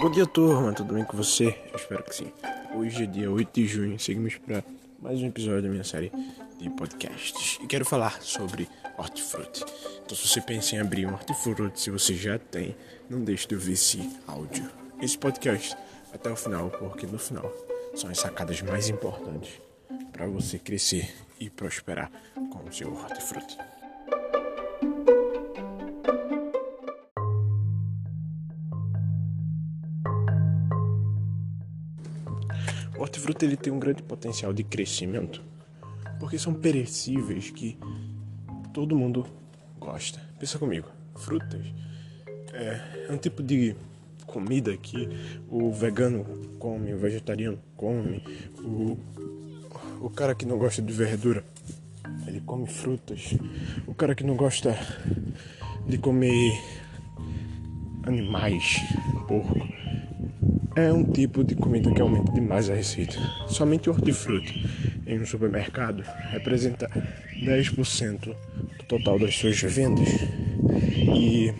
Bom dia, turma. Tudo bem com você? Eu espero que sim. Hoje é dia 8 de junho. Seguimos para mais um episódio da minha série de podcasts. E quero falar sobre hortifruti. Então, se você pensa em abrir um hortifruti, se você já tem, não deixe de ouvir esse áudio, esse podcast até o final, porque no final são as sacadas mais importantes para você crescer e prosperar com o seu hortifruti. Hortifruti ele tem um grande potencial de crescimento, porque são perecíveis que todo mundo gosta. Pensa comigo, frutas é, é um tipo de comida que o vegano come, o vegetariano come, o, o cara que não gosta de verdura, ele come frutas. O cara que não gosta de comer animais, porco, é um tipo de comida que aumenta demais a receita. Somente o hortifruti em um supermercado representa 10% do total das suas vendas e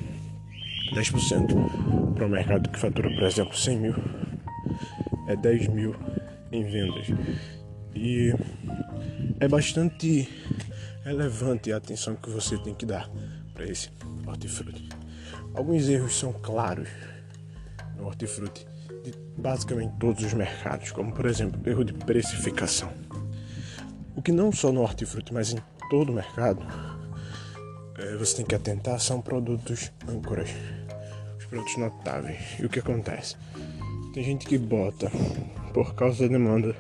10% para um mercado que fatura, por exemplo, 100 mil é 10 mil em vendas. E é bastante relevante a atenção que você tem que dar para esse hortifruti. Alguns erros são claros no hortifruti de basicamente todos os mercados, como por exemplo, erro de precificação. O que não só no hortifruti, mas em todo o mercado, é, você tem que atentar são produtos âncoras, os produtos notáveis. E o que acontece? Tem gente que bota, por causa da demanda,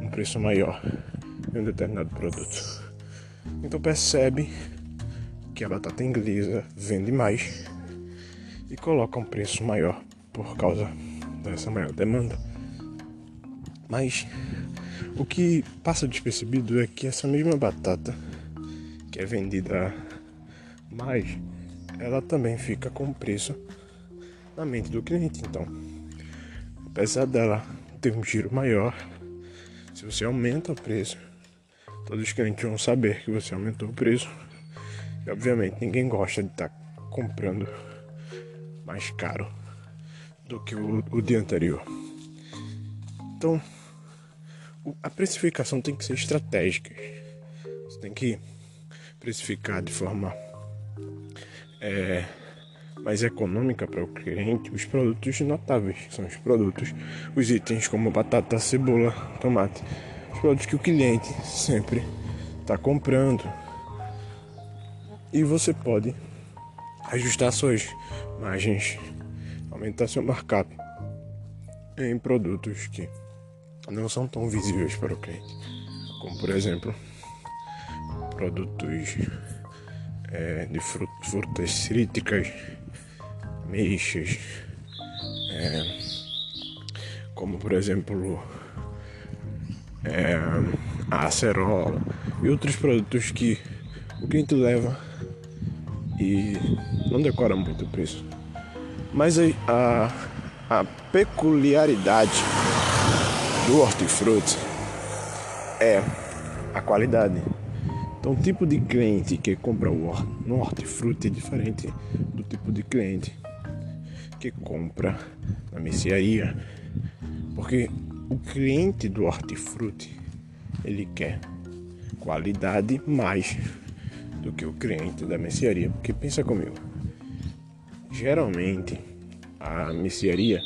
um preço maior em um determinado produto. Então percebe que a batata inglesa vende mais e coloca um preço maior por causa dessa maior demanda. Mas o que passa despercebido é que essa mesma batata que é vendida mais, ela também fica com preço na mente do cliente. Então, apesar dela ter um giro maior, se você aumenta o preço, todos os clientes vão saber que você aumentou o preço. E obviamente ninguém gosta de estar tá comprando mais caro do que o, o dia anterior. Então, a precificação tem que ser estratégica. Você tem que precificar de forma é, mais econômica para o cliente os produtos notáveis, que são os produtos, os itens como batata, cebola, tomate, os produtos que o cliente sempre está comprando. E você pode ajustar suas margens aumentar seu markup em produtos que não são tão visíveis para o cliente, como por exemplo produtos é, de frutas cítricas, mexas, é, como por exemplo é, a acerola e outros produtos que o cliente leva e não decora muito o preço. Mas a, a, peculiaridade do hortifruti é a qualidade. Então, o tipo de cliente que compra o no hortifruti é diferente do tipo de cliente que compra na mercearia. Porque o cliente do hortifruti ele quer qualidade mais do que o cliente da mercearia. Porque pensa comigo, geralmente a mercearia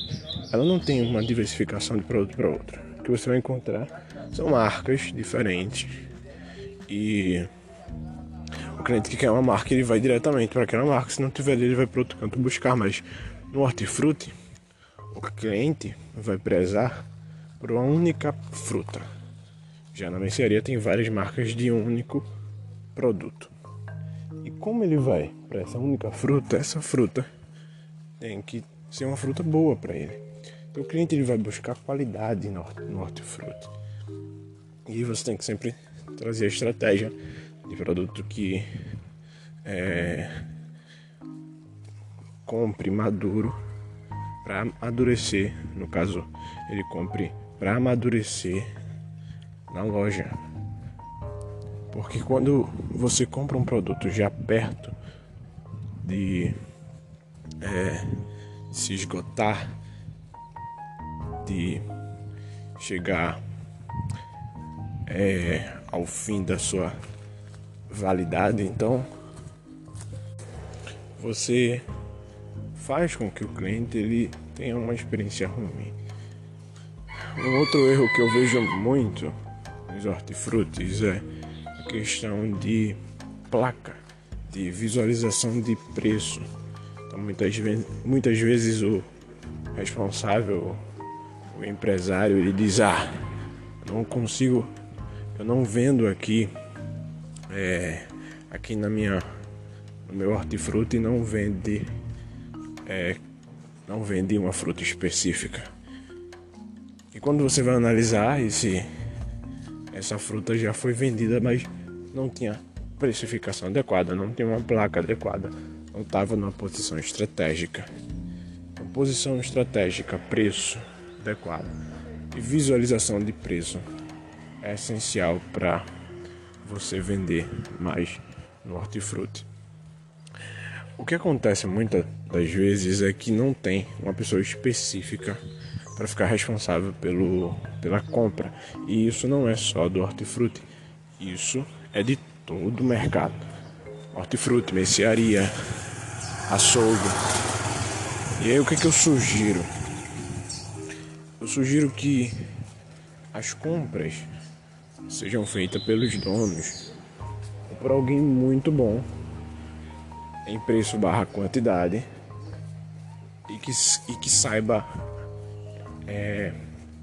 ela não tem uma diversificação de produto para outro. O que você vai encontrar são marcas diferentes e o cliente que quer uma marca ele vai diretamente para aquela marca. Se não tiver ele vai para outro canto buscar. Mas no hortifruti o cliente vai prezar por uma única fruta. Já na mercearia tem várias marcas de um único produto. E como ele vai para essa única fruta, essa fruta tem que ser uma fruta boa para ele. Então o cliente ele vai buscar qualidade no, no hortifruti. E você tem que sempre trazer a estratégia de produto que é, compre maduro para amadurecer. No caso, ele compre para amadurecer na loja. Porque quando você compra um produto já perto de é, se esgotar, de chegar é, ao fim da sua validade, então você faz com que o cliente ele tenha uma experiência ruim. Um outro erro que eu vejo muito nos hortifrutis é a questão de placa, de visualização de preço. Muitas vezes, muitas vezes o responsável, o empresário, ele diz, ah, não consigo, eu não vendo aqui, é, aqui na minha, no meu hortifruti não vende, é, não vende uma fruta específica. E quando você vai analisar esse, essa fruta já foi vendida, mas não tinha precificação adequada, não tinha uma placa adequada, não estava numa posição estratégica. Posição estratégica, preço adequado e visualização de preço é essencial para você vender mais no hortifruti. O que acontece muitas das vezes é que não tem uma pessoa específica para ficar responsável pelo, pela compra. E isso não é só do hortifruti, isso é de todo o mercado. Hortifruti, mercearia, açougue. E aí o que, que eu sugiro? Eu sugiro que as compras sejam feitas pelos donos ou por alguém muito bom em preço barra quantidade e que, e que saiba é,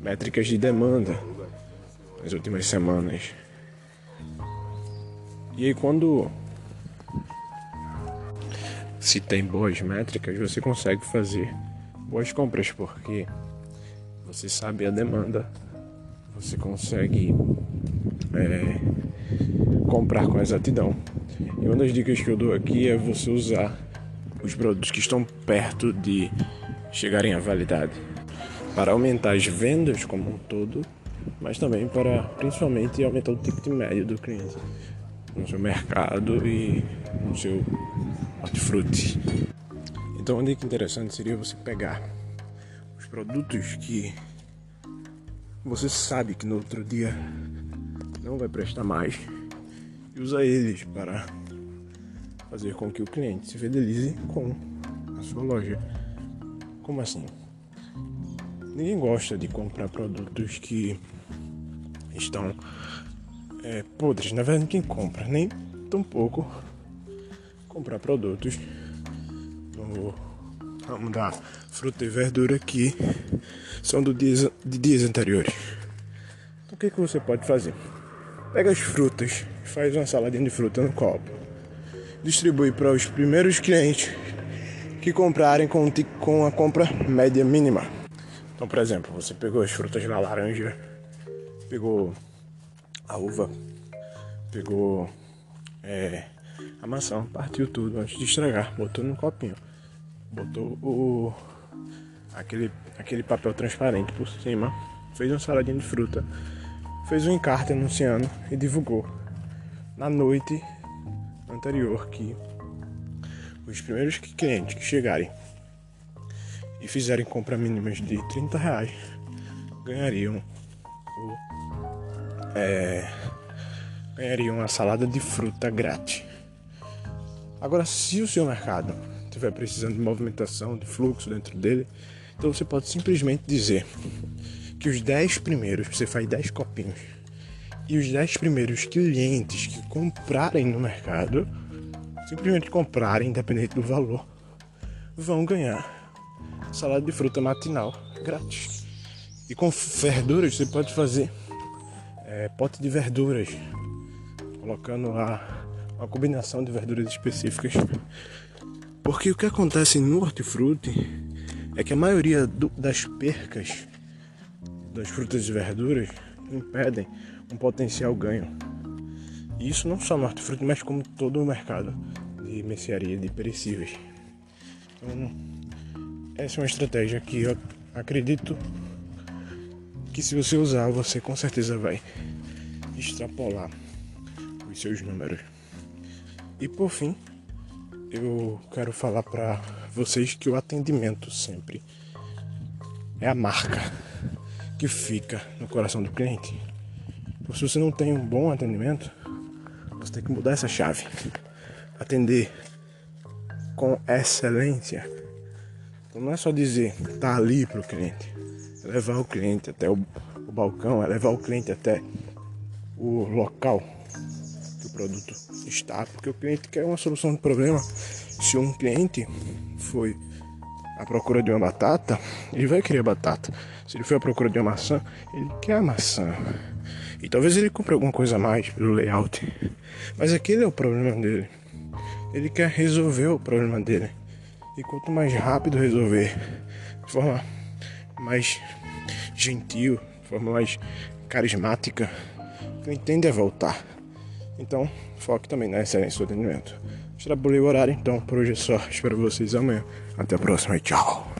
métricas de demanda nas últimas semanas. E aí quando se tem boas métricas, você consegue fazer boas compras porque você sabe a demanda, você consegue é, comprar com exatidão. E uma das dicas que eu dou aqui é você usar os produtos que estão perto de chegarem à validade para aumentar as vendas como um todo, mas também para principalmente aumentar o ticket médio do cliente no seu mercado e no seu hortifruti. Então, uma dica interessante seria você pegar os produtos que você sabe que no outro dia não vai prestar mais e usar eles para fazer com que o cliente se fidelize com a sua loja. Como assim? Ninguém gosta de comprar produtos que estão é, podres. Na verdade, quem compra, nem tão pouco comprar produtos no ramo da fruta e verdura que são do dias, de dias anteriores. Então, o que, que você pode fazer? Pega as frutas, faz uma saladinha de fruta no copo, distribui para os primeiros clientes que comprarem com, com a compra média mínima. Então, por exemplo, você pegou as frutas na laranja, pegou a uva, pegou é, a maçã, partiu tudo antes de estragar, botou no copinho, botou o aquele, aquele papel transparente por cima, fez uma saladinha de fruta, fez um encarte anunciando e divulgou. Na noite anterior que os primeiros clientes que chegarem e fizerem compra mínimas de 30 reais ganhariam o é, ganhariam uma salada de fruta grátis. Agora, se o seu mercado estiver precisando de movimentação, de fluxo dentro dele, então você pode simplesmente dizer que os 10 primeiros, você faz 10 copinhos, e os 10 primeiros clientes que comprarem no mercado, simplesmente comprarem, independente do valor, vão ganhar salada de fruta matinal grátis. E com verduras você pode fazer é, pote de verduras, colocando lá uma combinação de verduras específicas. Porque o que acontece no hortifruti é que a maioria do, das percas das frutas e verduras impedem um potencial ganho. E isso não só no hortifruti, mas como todo o mercado de mercearia de perecíveis. Então, essa é uma estratégia que eu acredito que se você usar, você com certeza vai extrapolar os seus números. E por fim, eu quero falar para vocês que o atendimento sempre é a marca. que fica no coração do cliente. Se você não tem um bom atendimento, você tem que mudar essa chave. Atender com excelência. Então não é só dizer tá ali para o cliente, é levar o cliente até o, o balcão, é levar o cliente até o local produto está, porque o cliente quer uma solução do problema. Se um cliente foi à procura de uma batata, ele vai querer batata. Se ele foi à procura de uma maçã, ele quer a maçã. E talvez ele compre alguma coisa a mais pelo layout. Mas aquele é o problema dele. Ele quer resolver o problema dele. E quanto mais rápido resolver, de forma mais gentil, de forma mais carismática, quem tende a voltar. Então, foque também na excelência do atendimento. Extrapolei o horário, então por hoje é só. Espero vocês amanhã. Até a próxima e tchau.